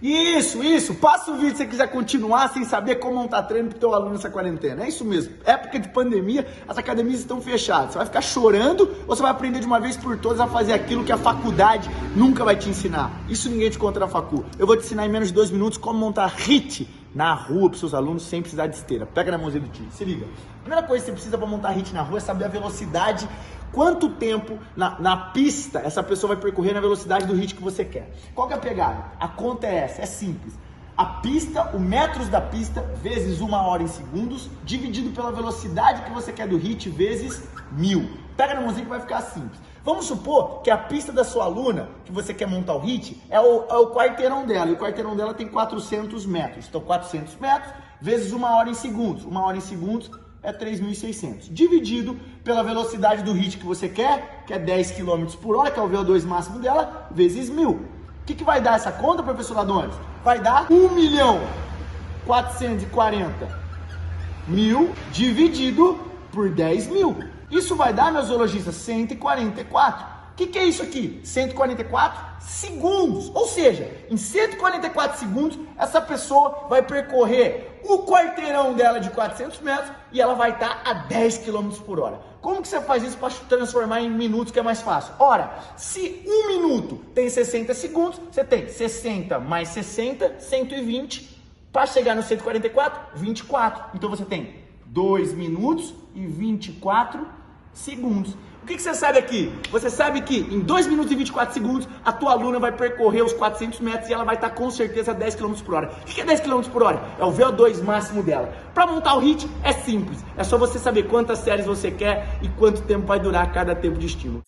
Isso, isso. Passa o vídeo se você quiser continuar sem saber como montar treino pro teu aluno nessa quarentena. É isso mesmo. Época de pandemia, as academias estão fechadas. Você vai ficar chorando ou você vai aprender de uma vez por todas a fazer aquilo que a faculdade nunca vai te ensinar. Isso ninguém te conta na facu. Eu vou te ensinar em menos de dois minutos como montar HIT na rua para seus alunos sem precisar de esteira. Pega na mãozinha do tio. Se liga. A primeira coisa que você precisa para montar HIT na rua é saber a velocidade quanto tempo na, na, pista essa pessoa vai percorrer na velocidade do hit que você quer. Qual que é a pegada? A conta é essa, é simples. A pista, o metros da pista, vezes uma hora em segundos, dividido pela velocidade que você quer do hit, vezes mil. Pega na mãozinha que vai ficar simples. Vamos supor que a pista da sua aluna, que você quer montar o hit, é o, é o quarteirão dela. E o quarteirão dela tem 400 metros. Então, 400 metros vezes uma hora em segundos. Uma hora em segundos é 3.600. Dividido pela velocidade do hit que você quer, que é 10 km por hora, que é o VO2 máximo dela, vezes 1.000. O que, que vai dar essa conta, professor Adonis? Vai dar 1 milhão 440 mil dividido por 10 mil. Isso vai dar, meus zoologistas, 144 que, que é isso aqui? 144 segundos. Ou seja, em 144 segundos, essa pessoa vai percorrer o quarteirão dela de 400 metros e ela vai estar a 10 km por hora. Como que você faz isso para transformar em minutos que é mais fácil? Ora, se um minuto tem 60 segundos, você tem 60 mais 60, 120. Para chegar no 144, 24. Então você tem 2 minutos e 24 segundos. O que, que, você sabe aqui? Você sabe que em 2 minutos e 24 segundos a tua aluna vai percorrer os 400 metros e ela vai estar com certeza a 10 km por hora. O que é 10 km por hora? É o VO2 máximo dela. Para montar o HIT é simples. É só você saber quantas séries você quer e quanto tempo vai durar cada tempo de estímulo.